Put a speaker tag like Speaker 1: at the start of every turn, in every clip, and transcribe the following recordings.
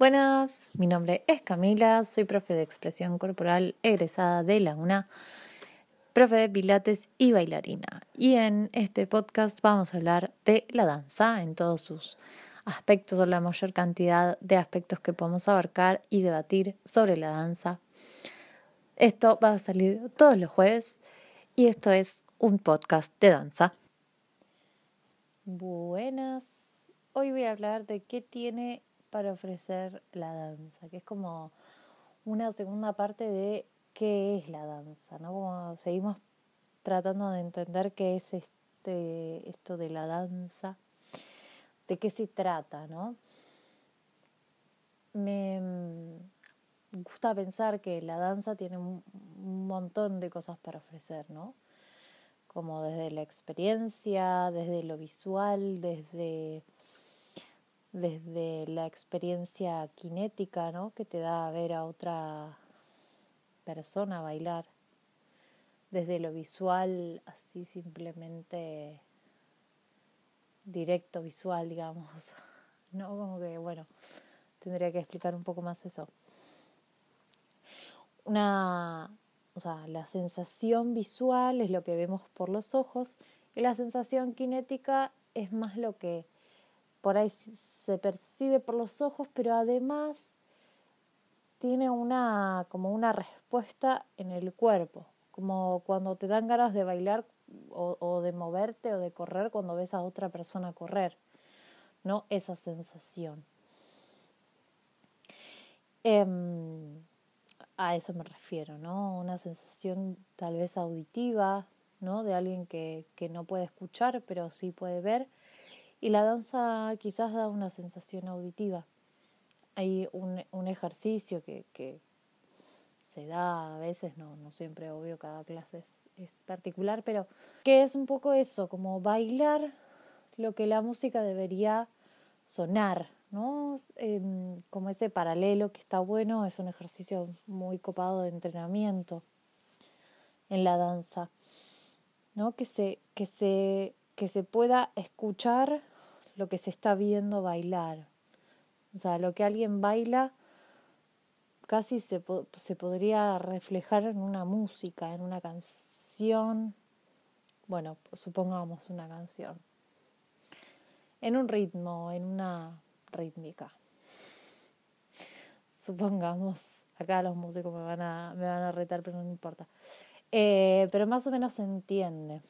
Speaker 1: Buenas, mi nombre es Camila, soy profe de expresión corporal egresada de la UNA, profe de pilates y bailarina. Y en este podcast vamos a hablar de la danza en todos sus aspectos o la mayor cantidad de aspectos que podemos abarcar y debatir sobre la danza. Esto va a salir todos los jueves y esto es un podcast de danza. Buenas, hoy voy a hablar de qué tiene para ofrecer la danza, que es como una segunda parte de qué es la danza, ¿no? Como seguimos tratando de entender qué es este esto de la danza, de qué se trata, ¿no? Me mm, gusta pensar que la danza tiene un montón de cosas para ofrecer, ¿no? Como desde la experiencia, desde lo visual, desde desde la experiencia cinética, ¿no? Que te da ver a otra persona bailar, desde lo visual, así simplemente directo visual, digamos, ¿no? Como que, bueno, tendría que explicar un poco más eso. Una, o sea, la sensación visual es lo que vemos por los ojos y la sensación cinética es más lo que por ahí se percibe por los ojos, pero además tiene una como una respuesta en el cuerpo, como cuando te dan ganas de bailar o, de moverte o de correr cuando ves a otra persona correr, ¿no? Esa sensación. Em, a eso me refiero, ¿no? Una sensación tal vez auditiva, ¿no? De alguien que, que no puede escuchar, pero sí puede ver y la danza quizás da una sensación auditiva. Hay un, un ejercicio que, que, se da a veces, no, no siempre, obvio, cada clase es, es particular, pero que es un poco eso, como bailar lo que la música debería sonar, ¿no? Em, como ese paralelo que está bueno, es un ejercicio muy copado de entrenamiento en la danza, ¿no? Que se, que se, que se pueda escuchar lo que se está viendo bailar. O sea, lo que alguien baila casi se, se podría reflejar en una música, en una canción. Bueno, supongamos una canción. En un ritmo, en una rítmica. Supongamos, acá los músicos me van a, me van a retar, pero no importa. Eh, pero más o menos se entiende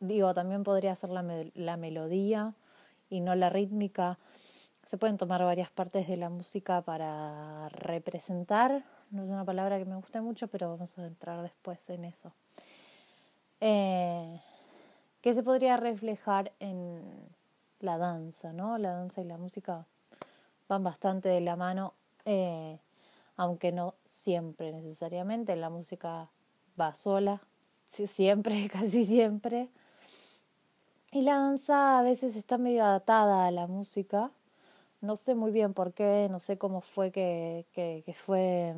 Speaker 1: digo, también podría ser la, la melodía y no la rítmica. Se pueden tomar varias partes de la música para representar. No es una palabra que me guste mucho, pero vamos a entrar después en eso. Eh, que se podría reflejar en la danza, ¿no? La danza y la música van bastante de la mano, eh, aunque no siempre necesariamente. La música va sola, siempre, casi siempre. Y la danza a veces está medio adaptada a la música. No sé muy bien por qué, no sé cómo fue que, que, fue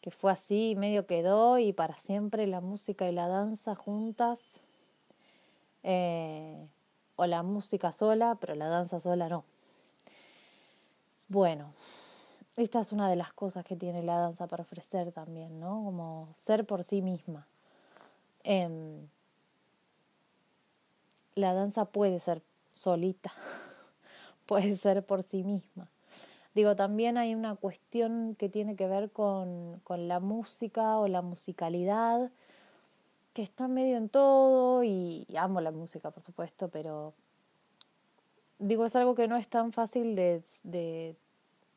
Speaker 1: que fue así, medio quedó y para siempre la música y la danza juntas. Eh, o la música sola, pero la danza sola no. Bueno, esta es una de las cosas que tiene la danza para ofrecer también, ¿no? Como ser por sí misma. Eh, la danza puede ser solita, puede ser por sí misma. Digo, también hay una cuestión que tiene que ver con, con la música o la musicalidad, que está medio en todo y, amo la música, por supuesto, pero digo, es algo que no es tan fácil de, de,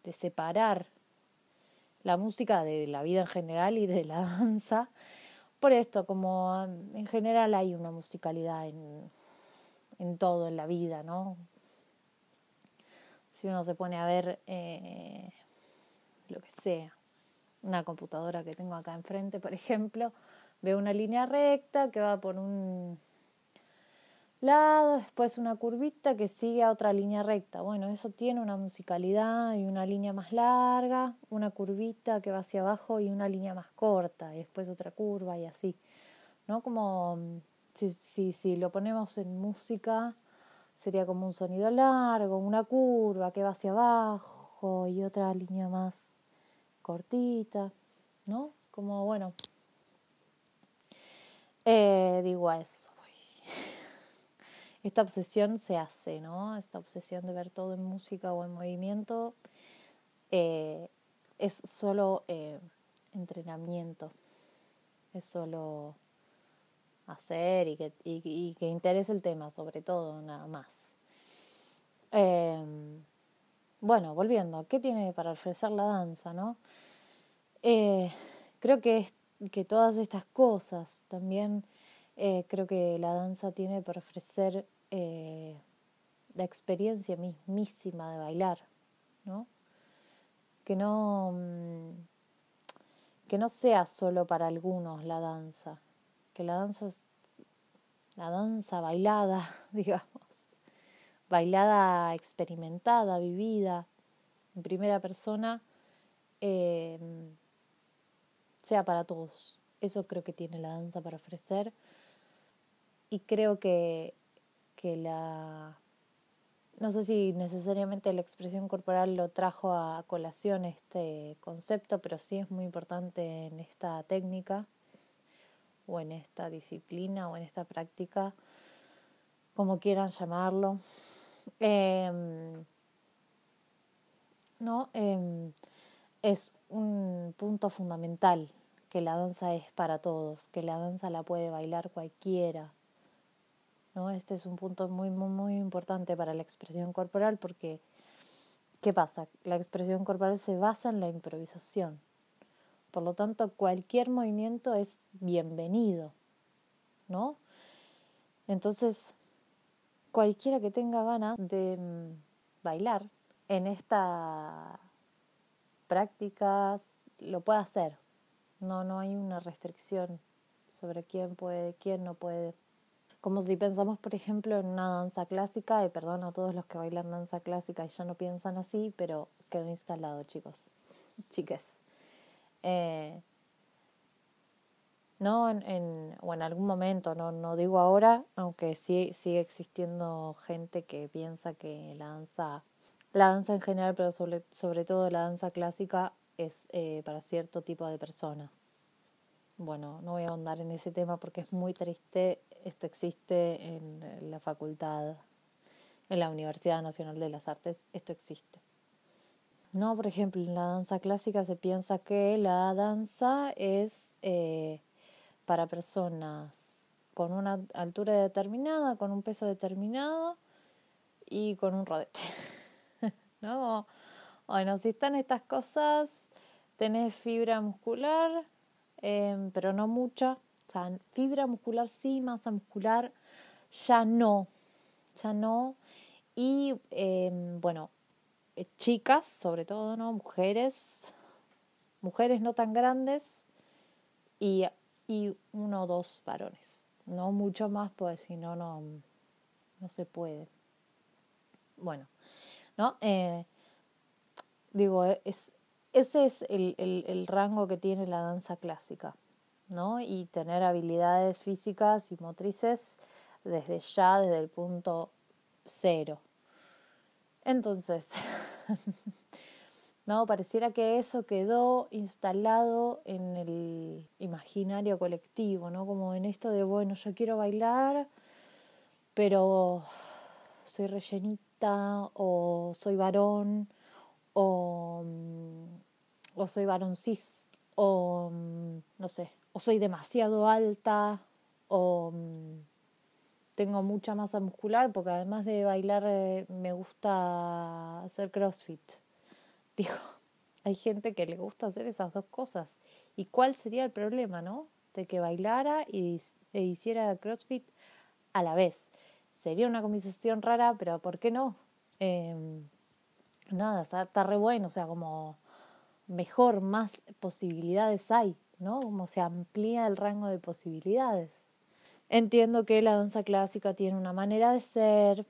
Speaker 1: de separar la música de la vida en general y de la danza. Por esto, como en general hay una musicalidad en, en todo en la vida, ¿no? Si uno se pone a ver eh, lo que sea, una computadora que tengo acá enfrente, por ejemplo, veo una línea recta que va por un lado, después una curvita que sigue a otra línea recta. Bueno, eso tiene una musicalidad y una línea más larga, una curvita que va hacia abajo y una línea más corta, y después otra curva y así. ¿No? Como si, si, si lo ponemos en música, sería como un sonido largo, una curva que va hacia abajo y otra línea más cortita, ¿no? Como bueno, eh, digo eso. Esta obsesión se hace, ¿no? Esta obsesión de ver todo en música o en movimiento eh, es solo eh, entrenamiento, es solo hacer y que, y, que interese el tema, sobre todo, nada más. Em, bueno, volviendo, ¿qué tiene para ofrecer la danza, no? Eh, creo que, que todas estas cosas también eh, creo que la danza tiene para ofrecer eh, la experiencia mismísima de bailar, ¿no? Que no, mm, que no sea solo para algunos la danza, que la danza, la danza bailada, digamos, bailada experimentada, vivida, en primera persona, em, sea para todos. Eso creo que tiene la danza para ofrecer. Y creo que, que la... No sé si necesariamente la expresión corporal lo trajo a colación este concepto, pero sí es muy importante en esta técnica o en esta disciplina o en esta práctica, como quieran llamarlo. Em, no, em, es un punto fundamental que la danza es para todos, que la danza la puede bailar cualquiera. ¿no? Este es un punto muy, muy, muy importante para la expresión corporal porque, ¿qué pasa? La expresión corporal se basa en la improvisación. Por lo tanto, cualquier movimiento es bienvenido, ¿no? Entonces, cualquiera que tenga ganas de mm, bailar en esta práctica lo puede hacer. No, no hay una restricción sobre quién puede, quién no puede. Como si pensamos, por ejemplo, en una danza clásica, y perdón a todos los que bailan danza clásica y ya no piensan así, pero quedó instalado, chicos, chiques. Eh, no en, o en algún momento, no, no digo ahora, aunque sí sigue existiendo gente que piensa que la danza, la danza en general, pero sobre, sobre todo la danza clásica, es eh, para cierto tipo de personas. Bueno, no voy a ahondar en ese tema porque es muy triste. Esto existe en la facultad, en la Universidad Nacional de las Artes, esto existe. No, por ejemplo, en la danza clásica se piensa que la danza es eh, para personas con una altura determinada, con un peso determinado y con un rodete. ¿No? Bueno, si están estas cosas, tenés fibra muscular, em, pero no mucha. Fibra muscular sí, masa muscular ya no. Ya no. Y em, bueno, chicas, sobre todo, ¿no? Mujeres, mujeres no tan grandes y, y uno o dos varones. No mucho más, pues si no, no, no se puede. Bueno, ¿no? Eh, digo, es, ese es el, el, el rango que tiene la danza clásica, ¿no? Y tener habilidades físicas y motrices desde ya, desde el punto cero. Entonces, no, pareciera que eso quedó instalado en el imaginario colectivo, ¿no? Como en esto de, bueno, yo quiero bailar, pero soy rellenita o soy varón o, o soy varón cis o no sé, o soy demasiado alta o tengo mucha masa muscular porque además de bailar eh, me gusta hacer CrossFit. Digo, hay gente que le gusta hacer esas dos cosas. ¿Y cuál sería el problema, no? De que bailara y, e hiciera CrossFit a la vez. Sería una conversación rara, pero ¿por qué no? Em, nada, está, está re bueno, o sea, como mejor, más posibilidades hay, ¿no? Como se amplía el rango de posibilidades. Entiendo que la danza clásica tiene una manera de ser,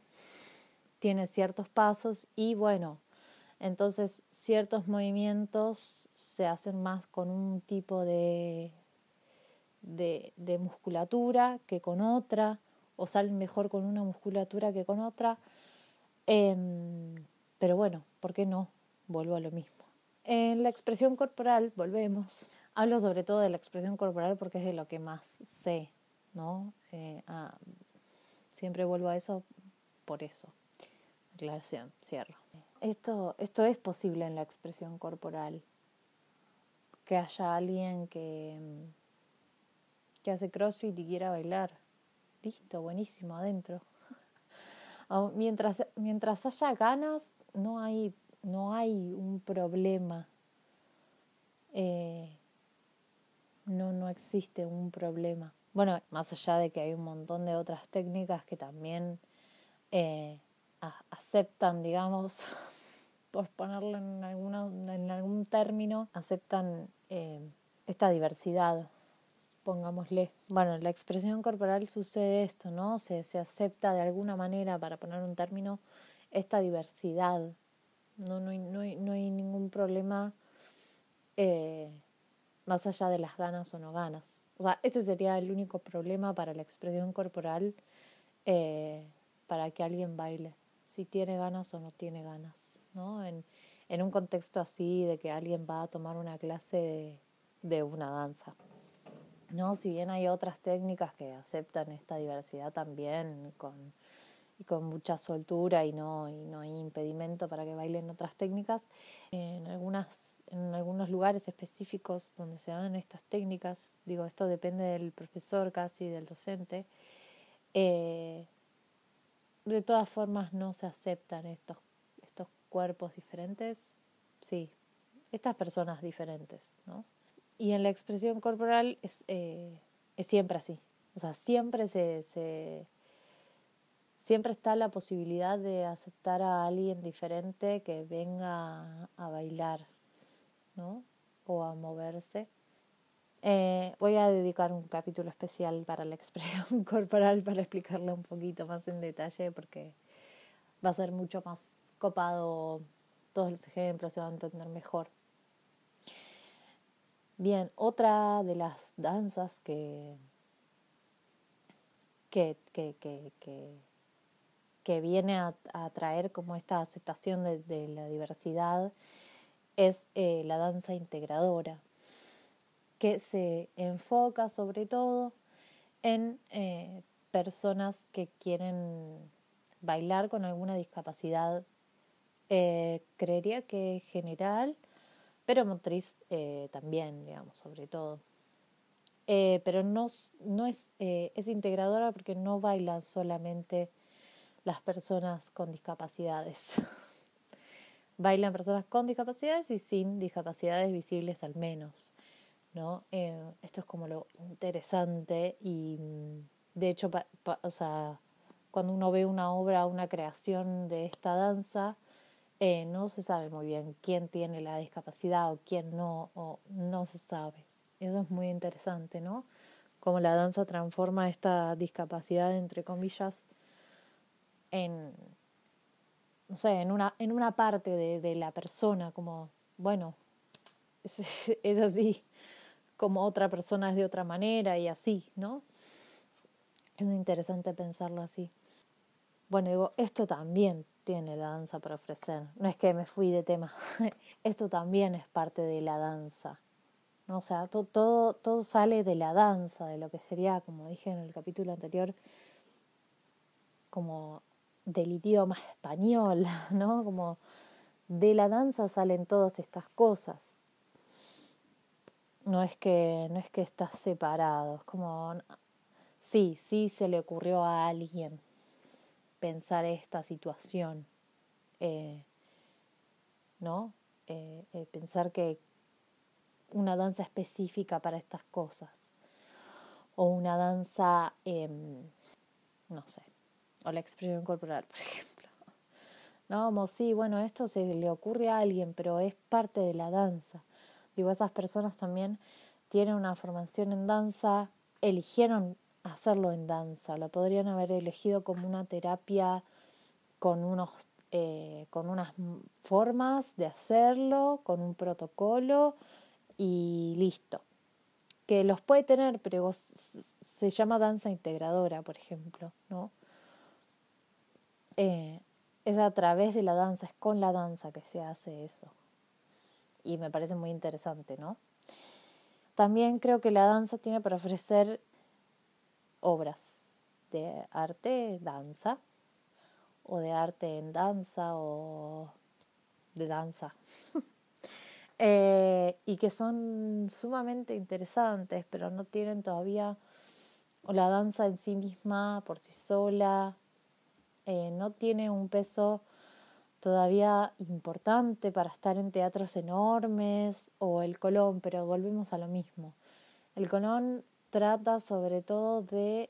Speaker 1: tiene ciertos pasos y bueno, entonces ciertos movimientos se hacen más con un tipo de, de, musculatura que con otra o salen mejor con una musculatura que con otra. Em, pero bueno, ¿por qué no? Vuelvo a lo mismo. En la expresión corporal, volvemos. Hablo sobre todo de la expresión corporal porque es de lo que más sé, ¿no? Eh, ah, siempre vuelvo a eso por eso. Aclaración, cierro. Esto, esto es posible en la expresión corporal. Que haya alguien que, que hace crossfit y quiera bailar. Listo, buenísimo, adentro. mientras, mientras haya ganas, no hay, no hay un problema. Eh, no, no existe un problema. Bueno, más allá de que hay un montón de otras técnicas que también eh, aceptan, digamos, por ponerlo en, alguna, en algún término, aceptan eh, esta diversidad, pongámosle. Bueno, la expresión corporal sucede esto, ¿no? Se, se acepta de alguna manera, para poner un término, esta diversidad. No, no, hay, no, no hay ningún problema eh, más allá de las ganas o no ganas. O sea, ese sería el único problema para la expresión corporal eh, para que alguien baile, si tiene ganas o no tiene ganas, ¿no? En, en un contexto así de que alguien va a tomar una clase de, de una danza. No, si bien hay otras técnicas que aceptan esta diversidad también con, y con mucha soltura y no, y no hay impedimento para que bailen otras técnicas, en algunas en algunos lugares específicos donde se dan estas técnicas, digo, esto depende del profesor casi, del docente, eh, de todas formas no se aceptan estos, estos cuerpos diferentes, sí, estas personas diferentes, ¿no? Y en la expresión corporal es, eh, es siempre así, o sea, siempre se, se siempre está la posibilidad de aceptar a alguien diferente que venga a bailar, ¿no? o a moverse. Eh, voy a dedicar un capítulo especial para la expresión corporal para explicarla un poquito más en detalle porque va a ser mucho más copado todos los ejemplos, se va a entender mejor. Bien, otra de las danzas que, que, que, que, que, viene a, a, traer como esta aceptación de, de la diversidad es eh, la danza integradora, que se enfoca sobre todo en eh, personas que quieren bailar con alguna discapacidad, eh, creería que general, pero motriz también, digamos, sobre todo. pero no, no es, es integradora porque no bailan solamente las personas con discapacidades. bailan personas con discapacidades y sin discapacidades visibles al menos. ¿no? Eh, esto es como lo interesante y mm, de hecho, o sea, cuando uno ve una obra, una creación de esta danza, eh, no se sabe muy bien quién tiene la discapacidad o quién no, o no se sabe. Eso es muy interesante, ¿no? Cómo la danza transforma esta discapacidad, entre comillas, en, no sé, en una, en una parte de, de la persona, como, bueno, es, así, como otra persona es de otra manera y así, ¿no? Es interesante pensarlo así. Bueno, digo, esto también tiene la danza para ofrecer. No es que me fui de tema. esto también es parte de la danza. O sea, todo, todo, todo sale de la danza, de lo que sería, como dije en el capítulo anterior, como del idioma español, ¿no? Como de la danza salen todas estas cosas. No es que, no es que estás separado, es como, sí, sí se le ocurrió a alguien pensar esta situación, eh, ¿no? Eh, eh, pensar que una danza específica para estas cosas, o una danza, em, no sé, o la expresión corporal, por ejemplo. No, como sí, bueno, esto se le ocurre a alguien, pero es parte de la danza. Digo, esas personas también tienen una formación en danza, eligieron hacerlo en danza, lo podrían haber elegido como una terapia con unos eh, con unas formas de hacerlo, con un protocolo y listo. que los puede tener, pero se llama danza integradora, por ejemplo, ¿no? Eh, es a través de la danza, es con la danza que se hace eso. Y me parece muy interesante, ¿no? También creo que la danza tiene para ofrecer obras de arte, danza, o de arte en danza, o de danza. Eh, y que son sumamente interesantes, pero no tienen todavía la danza en sí misma, por sí sola, eh, no tiene un peso todavía importante para estar en teatros enormes o el Colón, pero volvemos a lo mismo. El Colón trata sobre todo de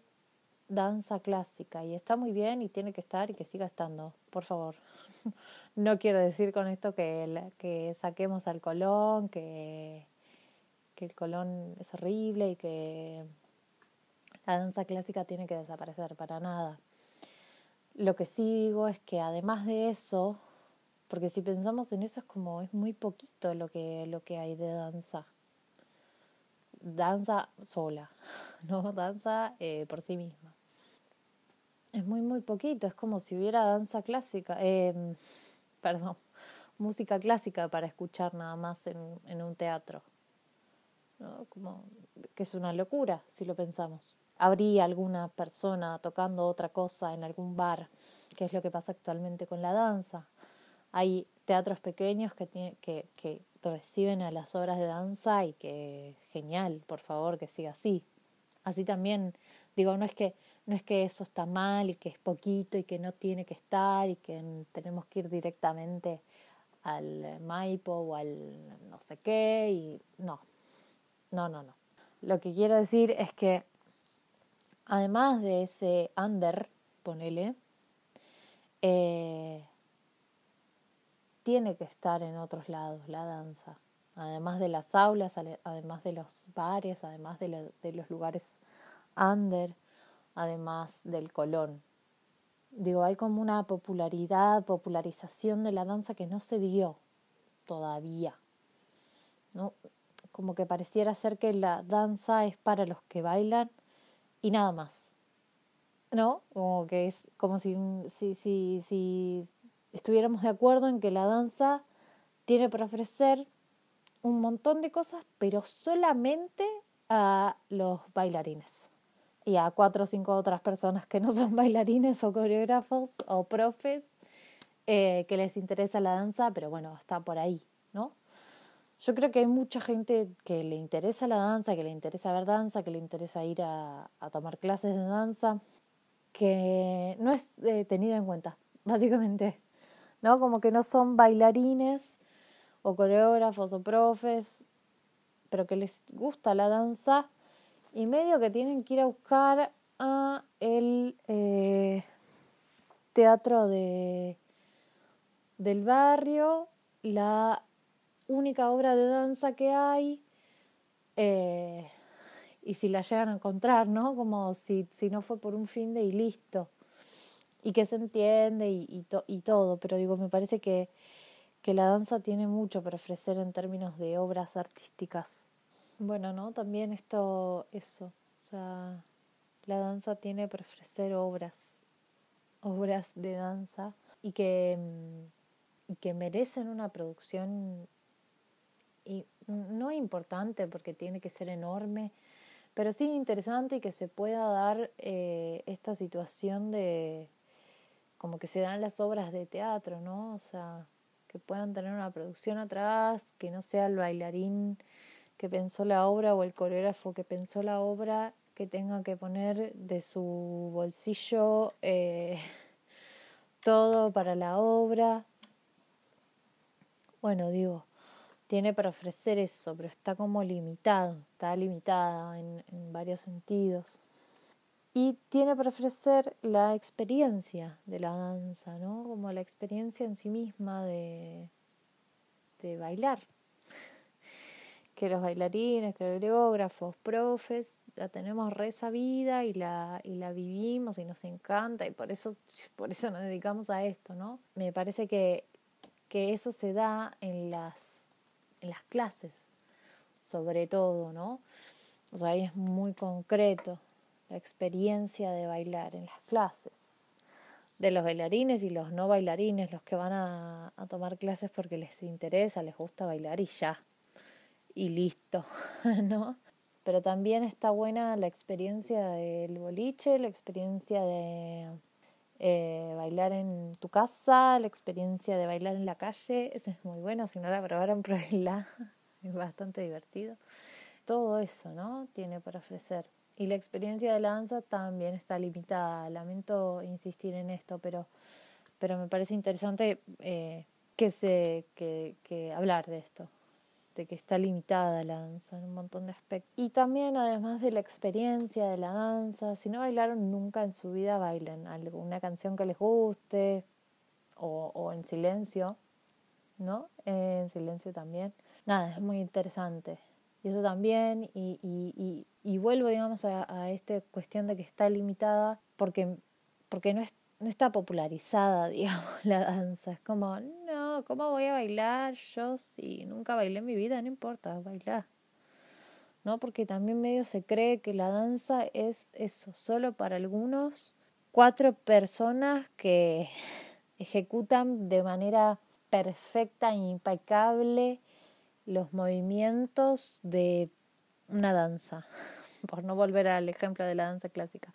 Speaker 1: danza clásica y está muy bien y tiene que estar y que siga estando, por favor. no quiero decir con esto que, que saquemos al Colón, que, que el Colón es horrible y que la danza clásica tiene que desaparecer para nada. Lo que sí digo es que además de eso, porque si pensamos en eso es como es muy poquito lo que, lo que hay de danza. Danza sola, no danza eh, por sí misma. Es muy, muy poquito, es como si hubiera danza clásica, eh, perdón, música clásica para escuchar nada más en, en un teatro. ¿no? Como que es una locura si lo pensamos habría alguna persona tocando otra cosa en algún bar, que es lo que pasa actualmente con la danza. Hay teatros pequeños que, que, que reciben a las obras de danza y que genial, por favor, que siga así. Así también, digo, no es que no es que eso está mal y que es poquito y que no tiene que estar y que tenemos que ir directamente al Maipo o al no sé qué y no, no, no, no. Lo que quiero decir es que además de ese under, ponele, eh, tiene que estar en otros lados la danza, además de las aulas, además de los bares, además de, los lugares under, además del colón. Digo, hay como una popularidad, popularización de la danza que no se dio todavía. ¿no? Como que pareciera ser que la danza es para los que bailan y nada más. ¿No? Como que es como si, si, si, si estuviéramos de acuerdo en que la danza tiene para ofrecer un montón de cosas, pero solamente a los bailarines y a cuatro o cinco otras personas que no son bailarines o coreógrafos o profes eh, que les interesa la danza, pero bueno, está por ahí. Yo creo que hay mucha gente que le interesa la danza, que le interesa ver danza, que le interesa ir a, tomar clases de danza, que no es eh, tenida en cuenta, básicamente. ¿No? Como que no son bailarines o coreógrafos o profes, pero que les gusta la danza y medio que tienen que ir a buscar a el eh, teatro de del barrio, la única obra de danza que hay eh, y si la llegan a encontrar, ¿no? Como si, si no fue por un fin de y listo. Y que se entiende y, y, todo, pero digo, me parece que, que la danza tiene mucho para ofrecer en términos de obras artísticas. Bueno, ¿no? También esto, eso, o sea, la danza tiene para ofrecer obras, obras de danza y que, y que merecen una producción y no importante porque tiene que ser enorme, pero sí interesante y que se pueda dar eh, esta situación de como que se dan las obras de teatro, ¿no? O sea, que puedan tener una producción atrás, que no sea el bailarín que pensó la obra o el coreógrafo que pensó la obra que tenga que poner de su bolsillo eh, todo para la obra. Bueno, digo, tiene para ofrecer eso, pero está como limitado, está limitada en, varios sentidos. Y tiene para ofrecer la experiencia de la danza, ¿no? Como la experiencia en sí misma de, de bailar. Que los bailarines, coreógrafos, profes, la tenemos re sabida y la, y la vivimos y nos encanta y por eso, por eso nos dedicamos a esto, ¿no? Me parece que, que eso se da en las en las clases, sobre todo, ¿no? O sea, ahí es muy concreto la experiencia de bailar en las clases de los bailarines y los no bailarines, los que van a, a tomar clases porque les interesa, les gusta bailar y ya, y listo, ¿no? Pero también está buena la experiencia del boliche, la experiencia de eh, bailar en tu casa, la experiencia de bailar en la calle, esa es muy buena, si no la probaron, pruébenla, es bastante divertido. Todo eso, ¿no? Tiene para ofrecer. Y la experiencia de la danza también está limitada. Lamento insistir en esto, pero, pero me parece interesante eh, que, se, que hablar de esto de que está limitada la danza en un montón de aspectos. Y también, además de la experiencia de la danza, si no bailaron nunca en su vida, bailen alguna canción que les guste o, o en silencio, ¿no? en silencio también. Nada, es muy interesante. Y eso también, y, y, y, y vuelvo, digamos, a, a esta cuestión de que está limitada porque, porque no es no está popularizada, digamos, la danza. Es como, ¿cómo voy a bailar yo si nunca bailé en mi vida? No importa, bailar. ¿No? Porque también medio se cree que la danza es eso, solo para algunos, cuatro personas que ejecutan de manera perfecta e impecable los movimientos de una danza, por no volver al ejemplo de la danza clásica.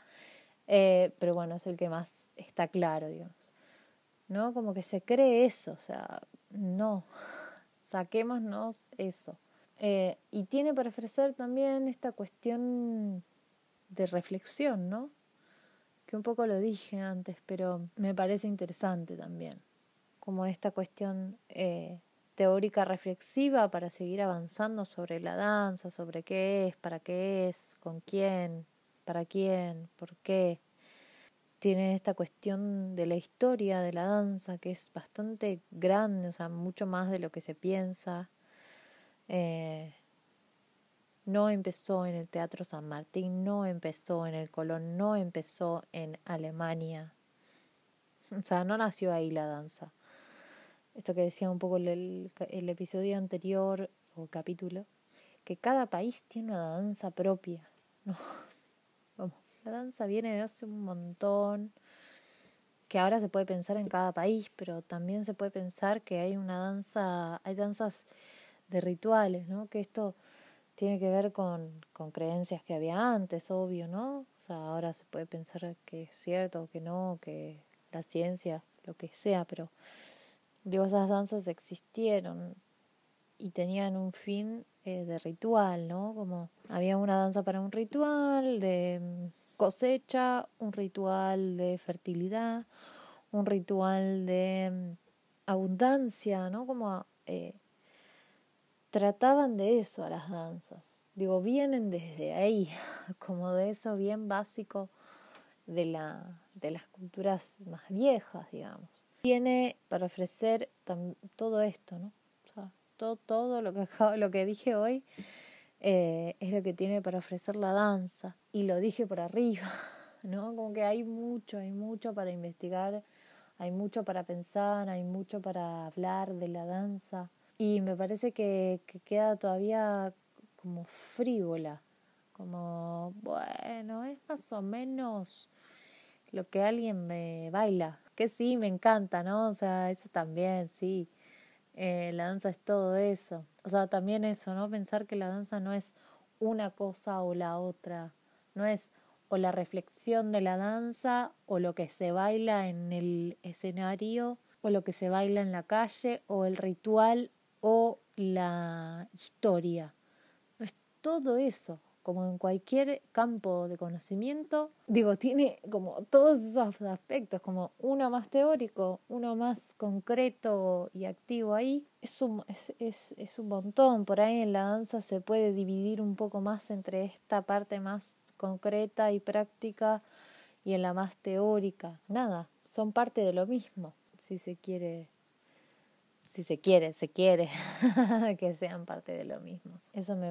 Speaker 1: Eh, pero bueno, es el que más está claro, digamos. ¿No? Como que se cree eso, o sea, no, saquémonos eso. Eh, y tiene para ofrecer también esta cuestión de reflexión, ¿no? Que un poco lo dije antes, pero me parece interesante también. Como esta cuestión eh, teórica reflexiva para seguir avanzando sobre la danza, sobre qué es, para qué es, con quién, para quién, por qué tiene esta cuestión de la historia de la danza que es bastante grande, o sea, mucho más de lo que se piensa. Eh, no empezó en el Teatro San Martín, no empezó en el Colón, no empezó en Alemania. O sea, no nació ahí la danza. Esto que decía un poco el, el episodio anterior o capítulo, que cada país tiene una danza propia. La danza viene de hace un montón, que ahora se puede pensar en cada país, pero también se puede pensar que hay una danza, hay danzas de rituales, ¿no? Que esto tiene que ver con, con creencias que había antes, obvio, ¿no? O sea, ahora se puede pensar que es cierto o que no, que la ciencia, lo que sea, pero digo, esas danzas existieron y tenían un fin eh, de ritual, ¿no? Como había una danza para un ritual, de cosecha, un ritual de fertilidad, un ritual de mm, abundancia, ¿no? Como eh, trataban de eso a las danzas. Digo, vienen desde ahí, como de eso bien básico de, la, de las culturas más viejas, digamos. Tiene para ofrecer todo esto, ¿no? Todo, todo lo que dije hoy eh, es lo que tiene para ofrecer la danza. Y lo dije por arriba, ¿no? Como que hay mucho, hay mucho para investigar, hay mucho para pensar, hay mucho para hablar de la danza. Y me parece que, que queda todavía como frívola, como, bueno, es más o menos lo que alguien me baila, que sí, me encanta, ¿no? O sea, eso también, sí. Eh, la danza es todo eso. O sea, también eso, ¿no? Pensar que la danza no es una cosa o la otra. No es o la reflexión de la danza o lo que se baila en el escenario o lo que se baila en la calle o el ritual o la historia. No es todo eso como en cualquier campo de conocimiento, digo, tiene como todos esos aspectos, como uno más teórico, uno más concreto y activo ahí, es un, es, es, es un montón. Por ahí en la danza se puede dividir un poco más entre esta parte más concreta y práctica y en la más teórica. Nada, son parte de lo mismo, si se quiere si se quiere, se quiere que sean parte de lo mismo. Eso me,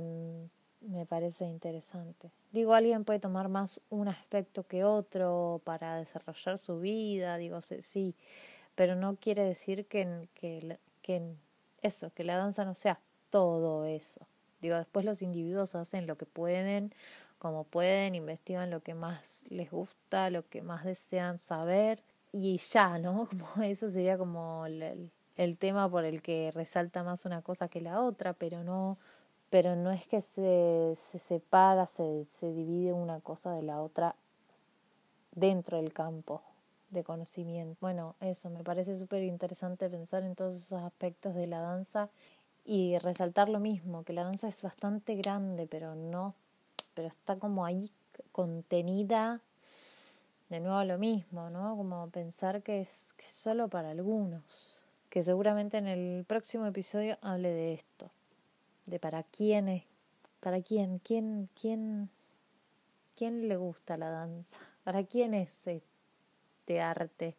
Speaker 1: me parece interesante. Digo, alguien puede tomar más un aspecto que otro para desarrollar su vida, digo, sí, pero no quiere decir que, que, que eso, que la danza no sea todo eso. Digo, después los individuos hacen lo que pueden, como pueden, investigan lo que más les gusta, lo que más desean saber y ya, ¿no? Como eso sería como el, el tema por el que resalta más una cosa que la otra, pero no pero no es que se, se separa, se, se divide una cosa de la otra dentro del campo de conocimiento. Bueno, eso me parece súper interesante pensar en todos esos aspectos de la danza y resaltar lo mismo, que la danza es bastante grande, pero no, pero está como ahí contenida de nuevo lo mismo, ¿no? Como pensar que es, que es solo para algunos, que seguramente en el próximo episodio hable de esto, de para quién es, para quién, quién, quién, quién le gusta la danza, para quién es este arte.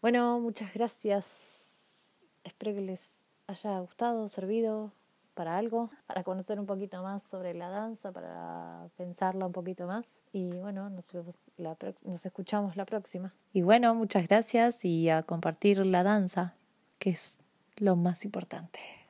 Speaker 1: Bueno, muchas gracias. Espero que les haya gustado, servido para algo, para conocer un poquito más sobre la danza, para pensarla un poquito más. Y bueno, nos, vemos la nos escuchamos la próxima. Y bueno, muchas gracias y a compartir la danza, que es lo más importante.